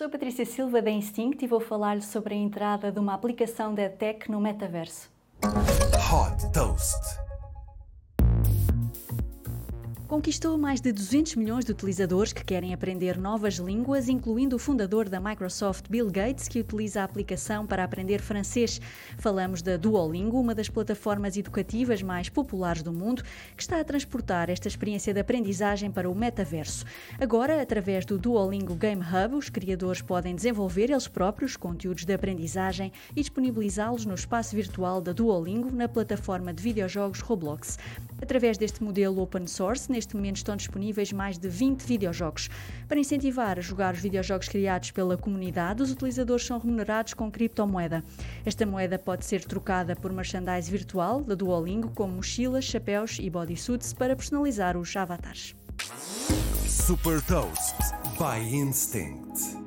Sou a Patrícia Silva da Instinct e vou falar-lhe sobre a entrada de uma aplicação da EdTech no metaverso. Hot Toast conquistou mais de 200 milhões de utilizadores que querem aprender novas línguas, incluindo o fundador da Microsoft, Bill Gates, que utiliza a aplicação para aprender francês. Falamos da Duolingo, uma das plataformas educativas mais populares do mundo, que está a transportar esta experiência de aprendizagem para o metaverso. Agora, através do Duolingo Game Hub, os criadores podem desenvolver eles próprios conteúdos de aprendizagem e disponibilizá-los no espaço virtual da Duolingo na plataforma de videojogos Roblox. Através deste modelo open source, neste momento estão disponíveis mais de 20 videojogos. Para incentivar a jogar os videojogos criados pela comunidade, os utilizadores são remunerados com criptomoeda. Esta moeda pode ser trocada por merchandise virtual da Duolingo, como mochilas, chapéus e bodysuits para personalizar os avatares. Super Toast by Instinct.